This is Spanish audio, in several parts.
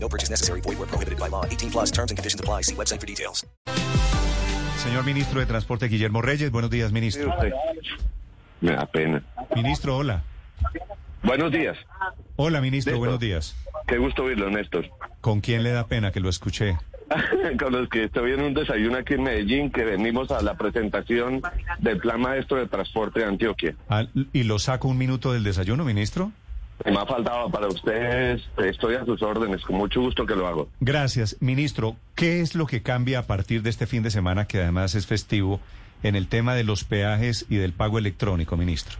No purchase necessary. Void where prohibited by law. 18 plus terms and conditions apply. See website for details. Señor ministro de Transporte Guillermo Reyes, buenos días, ministro. Me da pena. Ministro, hola. Buenos días. Hola, ministro, Néstor. buenos días. Qué gusto oírlo, Néstor. ¿Con quién le da pena que lo escuché? Con los que estoy en un desayuno aquí en Medellín, que venimos a la presentación del Plan Maestro de Transporte de Antioquia. Ah, ¿Y lo saco un minuto del desayuno, ministro? Me ha faltado para ustedes, estoy a sus órdenes, con mucho gusto que lo hago. Gracias. Ministro, ¿qué es lo que cambia a partir de este fin de semana, que además es festivo, en el tema de los peajes y del pago electrónico, ministro?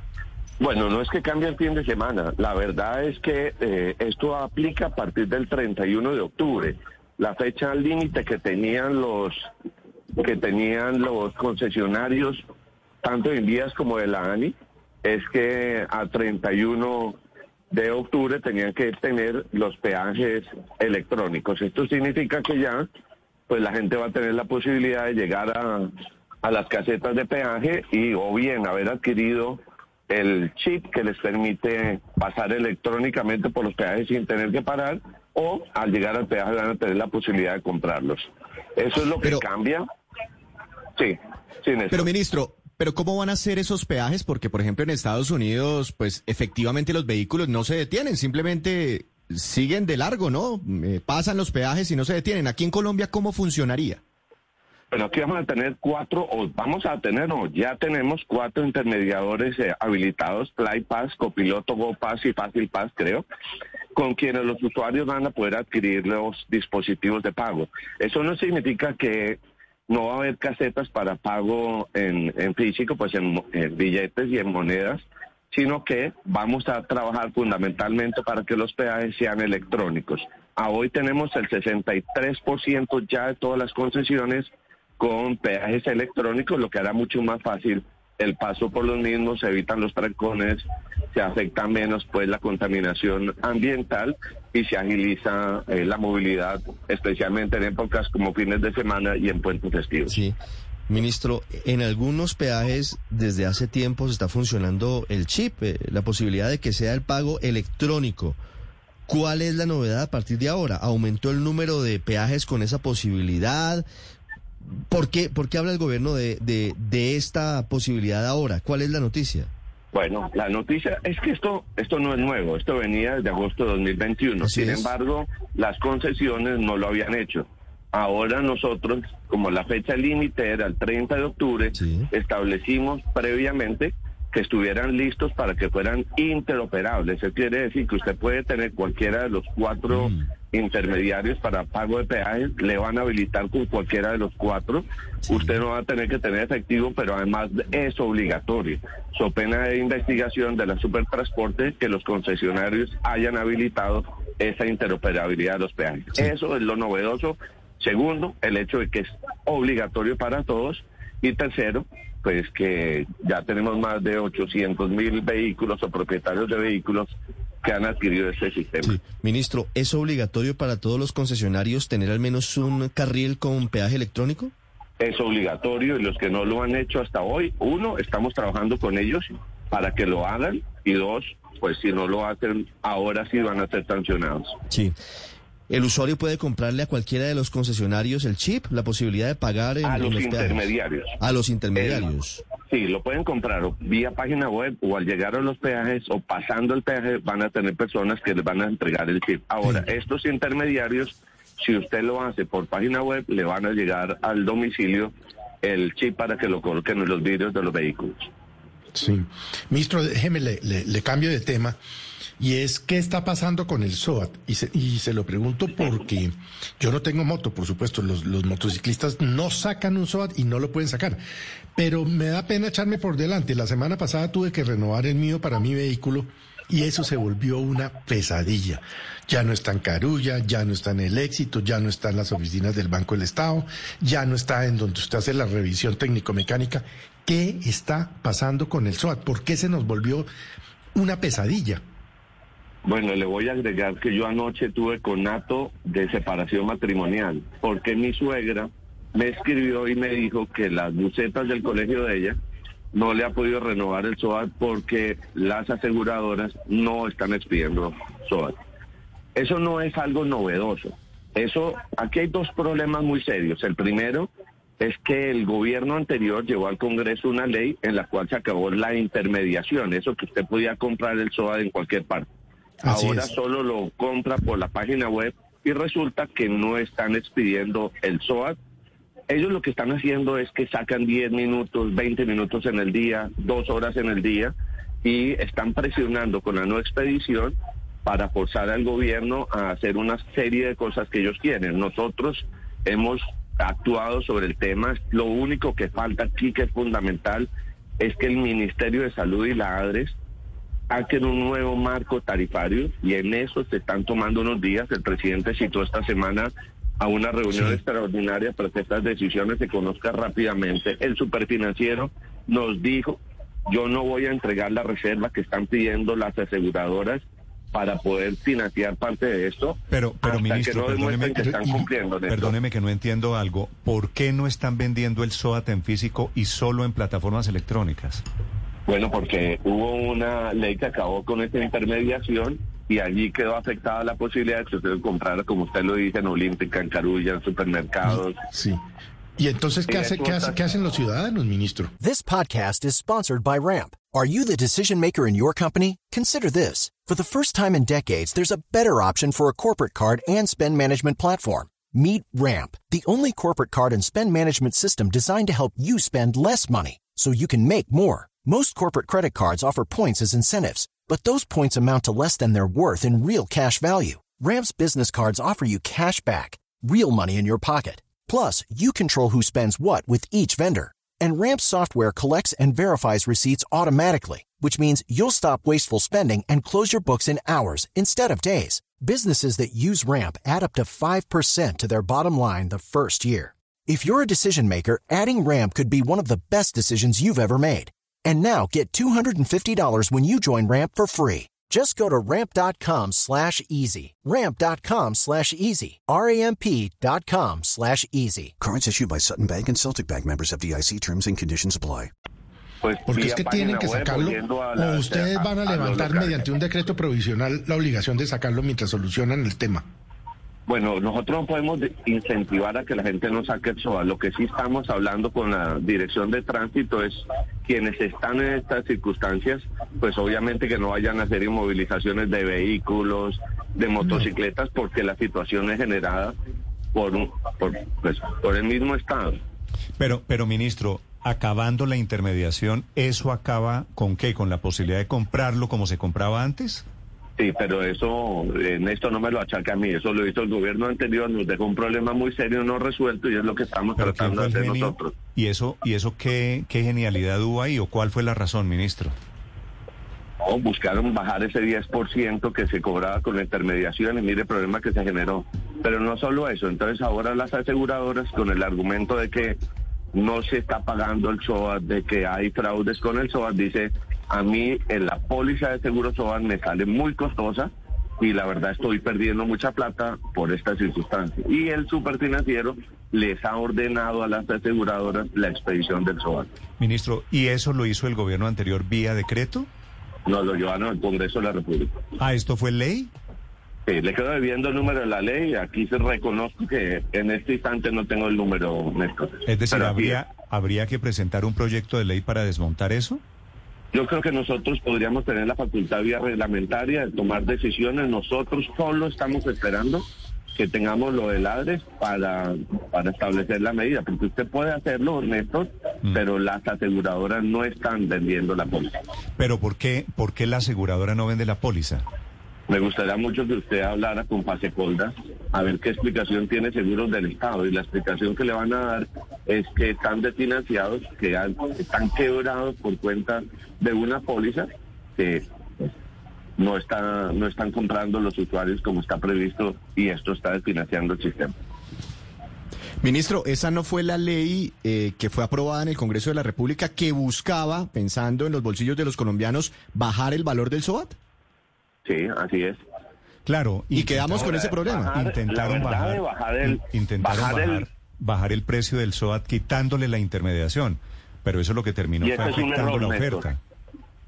Bueno, no es que cambie el fin de semana, la verdad es que eh, esto aplica a partir del 31 de octubre, la fecha límite que tenían los que tenían los concesionarios tanto en vías como de la ANI es que a 31 de octubre tenían que tener los peajes electrónicos. Esto significa que ya pues la gente va a tener la posibilidad de llegar a, a las casetas de peaje y o bien haber adquirido el chip que les permite pasar electrónicamente por los peajes sin tener que parar o al llegar al peaje van a tener la posibilidad de comprarlos. Eso es lo que Pero- cambia. Sí, sí. Pero ministro, ¿pero cómo van a ser esos peajes? Porque, por ejemplo, en Estados Unidos, pues efectivamente los vehículos no se detienen, simplemente siguen de largo, ¿no? Eh, pasan los peajes y no se detienen. Aquí en Colombia, ¿cómo funcionaría? Bueno, aquí vamos a tener cuatro, o vamos a tener, no, ya tenemos cuatro intermediadores eh, habilitados, FlyPass, Copiloto, GoPass y Fácil Pass, creo, con quienes los usuarios van a poder adquirir los dispositivos de pago. Eso no significa que no va a haber casetas para pago en, físico, pues en, en billetes y en monedas, sino que vamos a trabajar fundamentalmente para que los peajes sean electrónicos. A hoy tenemos el 63% ya de todas las concesiones con peajes electrónicos, lo que hará mucho más fácil el paso por los mismos, se evitan los trancones, se afecta menos pues la contaminación ambiental y se agiliza eh, la movilidad, especialmente en épocas como fines de semana y en puentes festivos. Sí. Ministro, en algunos peajes desde hace tiempo se está funcionando el chip, eh, la posibilidad de que sea el pago electrónico. ¿Cuál es la novedad a partir de ahora? ¿Aumentó el número de peajes con esa posibilidad? ¿Por qué, por qué habla el gobierno de, de, de esta posibilidad ahora? ¿Cuál es la noticia? Bueno, la noticia es que esto esto no es nuevo, esto venía desde agosto de 2021. Así Sin es. embargo, las concesiones no lo habían hecho. Ahora nosotros, como la fecha límite era el 30 de octubre, Sí. establecimos previamente que estuvieran listos para que fueran interoperables. Eso quiere decir que usted puede tener cualquiera de los cuatro Mm. Intermediarios para pago de peajes, le van a habilitar con cualquiera de los cuatro. Sí. Usted no va a tener que tener efectivo, pero además es obligatorio. So pena de investigación de la Supertransporte que los concesionarios hayan habilitado esa interoperabilidad de los peajes. Eso es lo novedoso. Segundo, el hecho de que es obligatorio para todos. Y tercero, pues que ya tenemos más de 800 mil vehículos o propietarios de vehículos que han adquirido este sistema. Sí. Ministro, ¿es obligatorio para todos los concesionarios tener al menos un carril con peaje electrónico? es obligatorio y los que no lo han hecho hasta hoy, uno, estamos trabajando con ellos para que lo hagan y dos, pues si no lo hacen ahora sí van a ser sancionados. Sí. ¿El usuario puede comprarle a cualquiera de los concesionarios el chip, la posibilidad de pagar en, A en los peajes? intermediarios. A los intermediarios. Sí, lo pueden comprar o vía página web o al llegar a los peajes o pasando el peaje van a tener personas que les van a entregar el chip. Ahora, estos intermediarios, si usted lo hace por página web, le van a llegar al domicilio el chip para que lo coloquen en los vidrios de los vehículos. Sí. Ministro, déjeme, le, le- le cambio de tema. Y es, ¿qué está pasando con el SOAT? Y se, y se lo pregunto porque yo no tengo moto, por supuesto. Los, los motociclistas no sacan un SOAT y no lo pueden sacar. Pero me da pena echarme por delante. La semana pasada tuve que renovar el mío para mi vehículo y eso se volvió una pesadilla. Ya no está en Carulla, ya no está en el éxito, ya no está en las oficinas del Banco del Estado, ya no está en donde usted hace la revisión técnico-mecánica. ¿Qué está pasando con el SOAT? ¿Por qué se nos volvió una pesadilla? Bueno, le voy a agregar que yo anoche tuve conato de separación matrimonial, porque mi suegra me escribió y me dijo que las bucetas del colegio de ella no le ha podido renovar el SOAT porque las aseguradoras no están expidiendo SOAT. Eso no es algo novedoso. Eso, aquí hay dos problemas muy serios. El primero es que el gobierno anterior llevó al Congreso una ley en la cual se acabó la intermediación, eso que usted podía comprar el SOAT en cualquier parte. Ahora solo lo compra por la página web y resulta que no están expidiendo el SOAT. Ellos lo que están haciendo es que sacan 10 minutos, 20 minutos en el día, dos horas en el día y están presionando con la no expedición para forzar al gobierno a hacer una serie de cosas que ellos quieren. Nosotros hemos actuado sobre el tema. Lo único que falta aquí, que es fundamental, es que el Ministerio de Salud y la ADRES hacen un nuevo marco tarifario y en eso se están tomando unos días. El presidente citó esta semana a una reunión extraordinaria para que estas decisiones se conozcan rápidamente. El superfinanciero nos dijo, yo no voy a entregar la reserva que están pidiendo las aseguradoras para poder financiar parte de esto. Pero, pero ministro, que no perdóneme, que están cumpliendo. perdóneme que no entiendo algo. ¿Por qué no están vendiendo el SOAT en físico y solo en plataformas electrónicas? Bueno, porque hubo una ley que acabó con esta intermediación y allí quedó afectada la posibilidad de que usted comprara, como usted lo dice, en Olímpica, en Carulla, en supermercados. Sí. ¿Y entonces qué, hace, qué, hace, qué hacen los ciudadanos, ministro? This podcast is sponsored by Ramp. Are you the decision maker in your company? Consider this. For the first time in decades, there's a better option for a corporate card and spend management platform. Meet Ramp, the only corporate card and spend management system designed to help you spend less money so you can make more. Most corporate credit cards offer points as incentives, but those points amount to less than their worth in real cash value. Ramp's business cards offer you cash back, real money in your pocket. Plus, you control who spends what with each vendor. And Ramp's software collects and verifies receipts automatically, which means you'll stop wasteful spending and close your books in hours instead of days. Businesses that use Ramp add up to 5% to their bottom line the first year. If you're a decision maker, adding Ramp could be one of the best decisions you've ever made. And now get $250 when you join Ramp for free. Just go to ramp.com slash easy. Ramp.com slash easy. R-A-M-P.com slash easy. Cards issued by Sutton Bank and Celtic Bank members of DIC terms and conditions apply. Pues Porque es que tienen que sacarlo volviendo a o la- ustedes van a a levantar locales. mediante un decreto provisional la obligación de sacarlo mientras solucionan el tema. Bueno, nosotros no podemos de- incentivar a que la gente no saque el SOA. Lo que sí estamos hablando con la Dirección de Tránsito es quienes están en estas circunstancias, pues obviamente que no vayan a hacer inmovilizaciones de vehículos, de motocicletas, porque la situación es generada por, un, por, pues, por el mismo Estado. Pero, pero ministro, acabando la intermediación, ¿eso acaba con qué? ¿Con la posibilidad de comprarlo como se compraba antes? Sí, pero eso, en esto no me lo achaca a mí, eso lo hizo el gobierno anterior, nos dejó un problema muy serio no resuelto y es lo que estamos Pero ¿quién tratando de hacer genio? nosotros. ¿Y eso, y eso qué, qué genialidad hubo ahí o cuál fue la razón, ministro? No, buscaron bajar ese 10% que se cobraba con la intermediación y mire el problema que se generó. Pero no solo eso, entonces ahora las aseguradoras con el argumento de que no se está pagando el SOAT, de que hay fraudes con el SOAT, dice, a mí en la póliza de seguro SOAT me sale muy costosa y la verdad estoy perdiendo mucha plata por esta circunstancia. Y el superfinanciero les ha ordenado a las aseguradoras la expedición del SOAT. Ministro, ¿y eso lo hizo el gobierno anterior vía decreto? Nos lo llevaron al Congreso de la República. Ah, ¿esto fue ley? Sí, le quedo debiendo el número de la ley. Aquí se reconozco que en este instante no tengo el número, Néstor. Es decir, Pero aquí- ¿habría, ¿habría que presentar un proyecto de ley para desmontar eso? Yo creo que nosotros podríamos tener la facultad vía reglamentaria de tomar decisiones. Nosotros solo estamos esperando que tengamos lo del ADRES para, para establecer la medida, porque usted puede hacerlo, Néstor, Mm. pero las aseguradoras no están vendiendo la póliza. Pero ¿por qué, ¿por qué la aseguradora no vende la póliza? Me gustaría mucho que usted hablara con Pasecolda a ver qué explicación tiene Seguros del Estado. Y la explicación que le van a dar es que están desfinanciados, que han- están quebrados por cuenta de una póliza que pues, no está no están comprando los usuarios como está previsto y esto está desfinanciando el sistema. Ministro, esa no fue la ley eh, que fue aprobada en el Congreso de la República que buscaba, pensando en los bolsillos de los colombianos, bajar el valor del SOAT. Sí, así es. Claro. Y quedamos con ese problema. Bajar- Intentaron la verdad bajar, de bajar el- in- intentaron bajar bajar, el- bajar el precio del SOAT quitándole la intermediación, pero eso lo que terminó fue es afectando error, la Néstor. oferta.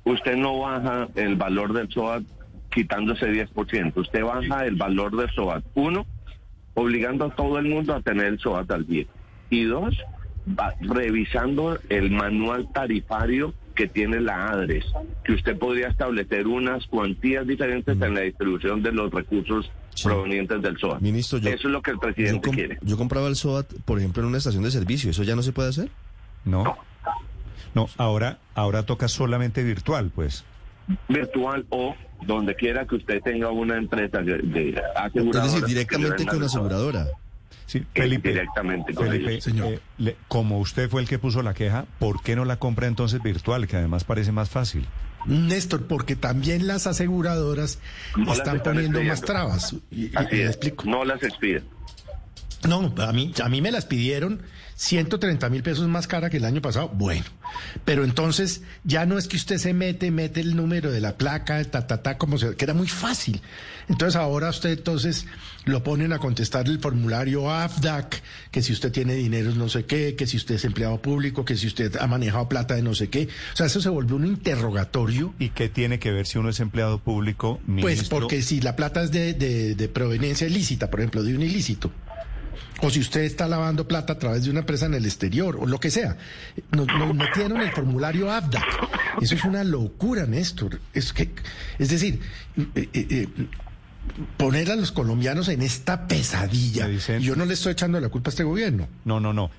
Usted no baja el valor del SOAT quitándose 10%. Usted baja el valor del SOAT. Uno, obligando a todo el mundo a tener el SOAT al día. Y dos, va- revisando el manual tarifario que tiene la ADRES, que usted podría establecer unas cuantías diferentes en la distribución de los recursos Mm. Sí. provenientes del SOAT. Ministro, yo- Eso es lo que el Yo, presidente quiere. yo compraba el SOAT, por ejemplo, en una estación de servicio. ¿Eso ya no se puede hacer? No. No, ahora, ahora toca solamente virtual, pues. virtual o donde quiera que usted tenga una empresa de, de Es aseguradora. decir, que directamente con la aseguradora. Sí, Felipe. directamente con Felipe, ellos. Señor. eh, le- como usted fue el que puso la queja, ¿por qué no la compra entonces virtual, que además parece más fácil? Néstor, porque también las aseguradoras No las están poniendo más trabas. Y, y- Así y le es, explico. no las expide. No, a mí, a mí me las pidieron 130 mil pesos más cara que el año pasado. Bueno, pero entonces ya no es que usted se mete, mete el número de la placa, ta, ta, ta, como se, que era muy fácil. Entonces ahora usted entonces lo ponen a contestar el formulario AFDAC, que si usted tiene dinero no sé qué, que si usted es empleado público, que si usted ha manejado plata de no sé qué. O sea, eso se volvió un interrogatorio. ¿Y qué tiene que ver si uno es empleado público, ministro? Pues porque si la plata es de, de, de proveniencia ilícita, por ejemplo, de un ilícito, o si usted está lavando plata a través de una empresa en el exterior, o lo que sea, nos, nos metieron el formulario AFDAC. Eso es una locura, Néstor. Es, que, es decir, eh, eh, eh, poner a los colombianos en esta pesadilla. Dicen- yo no le estoy echando la culpa a este gobierno. No, no, no.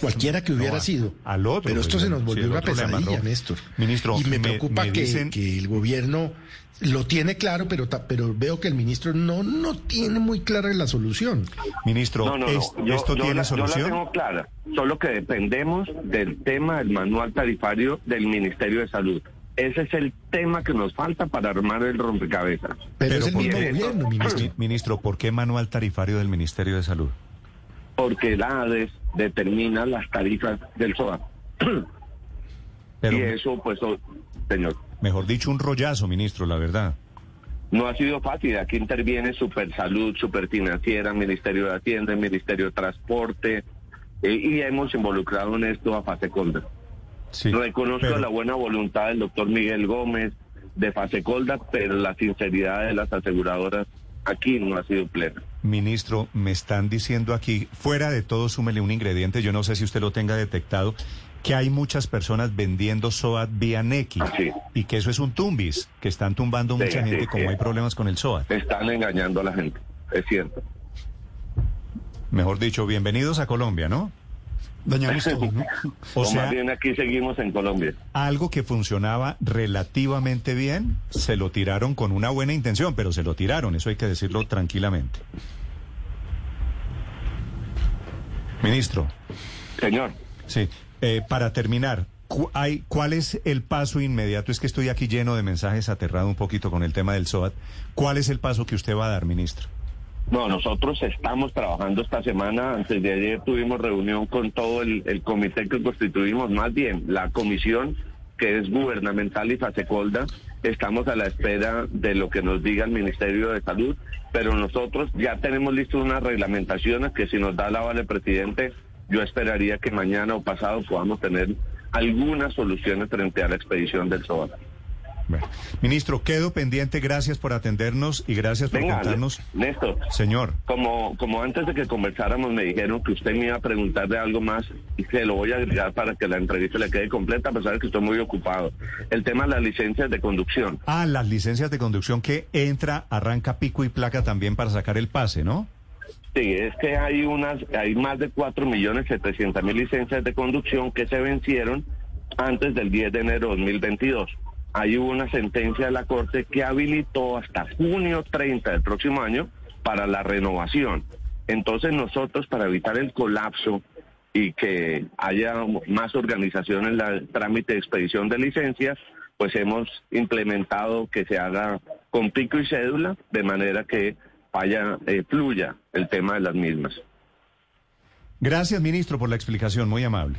Cualquiera que hubiera No, a- sido. Al otro. Pero esto pues, se nos volvió una pesadilla. Néstor. Ministro, y me, preocupa me que, que el gobierno lo tiene claro, pero, pero veo que el ministro no, no tiene muy clara la solución. Ministro, No, no, no. ¿es- Yo- ¿esto yo tiene la, solución? Yo la tengo clara. Solo que dependemos del tema del manual tarifario del Ministerio de Salud. Ese es el tema que nos falta para armar el rompecabezas. Pero, es el ¿por mismo qué? gobierno, ministro. Mi- Ministro, ¿por qué manual tarifario del Ministerio de Salud? Porque la ADES determina las tarifas del SOA. Pero, y eso, pues, señor. Mejor dicho, un rollazo, ministro, la verdad. No ha sido fácil. Aquí interviene Supersalud, Superfinanciera, Ministerio de Hacienda, Ministerio de Transporte. eh, y hemos involucrado en esto a Fasecolda. Sí, Reconozco pero- la buena voluntad del doctor Miguel Gómez de Fasecolda, pero la sinceridad de las aseguradoras aquí no ha sido plena. Ministro, me están diciendo aquí, fuera de todo, súmele un ingrediente, yo no sé si usted lo tenga detectado, que hay muchas personas vendiendo SOAT vía Nequi Sí. y que eso es un tumbis, que están tumbando Sí, mucha sí, gente sí. como hay problemas con el SOAT. Están engañando a la gente, es cierto. Mejor dicho, bienvenidos a Colombia, ¿no? Dañamos todo, ¿no? O O, sea, más bien aquí seguimos en Colombia. algo que funcionaba relativamente bien, se lo tiraron con una buena intención, pero se lo tiraron, eso hay que decirlo tranquilamente. Ministro, Señor, sí, eh, para terminar, hay, ¿cuál es el paso inmediato? Es que estoy aquí lleno de mensajes, aterrado un poquito con el tema del SOAT. ¿Cuál es el paso que usted va a dar, ministro? no, nosotros estamos trabajando esta semana. Antes de ayer tuvimos reunión con todo el, el comité que constituimos, más bien la comisión que es gubernamental y Fasecolda. Estamos a la espera de lo que nos diga el Ministerio de Salud, pero nosotros ya tenemos listo unas reglamentaciones que si nos da la vale presidente, yo esperaría que mañana o pasado podamos tener algunas soluciones frente a la expedición del SOAT. Bueno, ministro, quedo pendiente, gracias por atendernos y gracias por Venga, contarnos. Néstor, Señor, como, como antes de que conversáramos me dijeron que usted me iba a preguntar de algo más y se lo voy a agregar para que la entrevista le quede completa a pesar de que estoy muy ocupado. El tema de las licencias de conducción. ah, las licencias de conducción que entra, arranca pico y placa también para sacar el pase, ¿no? Sí, es que hay unas, hay más de 4 millones 700 mil licencias de conducción que se vencieron antes del 10 de enero de 2022. Hay una sentencia de la Corte que habilitó hasta junio 30 del próximo año para la renovación. Entonces nosotros, para evitar el colapso y que haya más organización en el trámite de expedición de licencias, pues hemos implementado que se haga con pico y cédula, de manera que vaya, eh, fluya el tema de las mismas. Gracias, ministro, por la explicación, muy amable.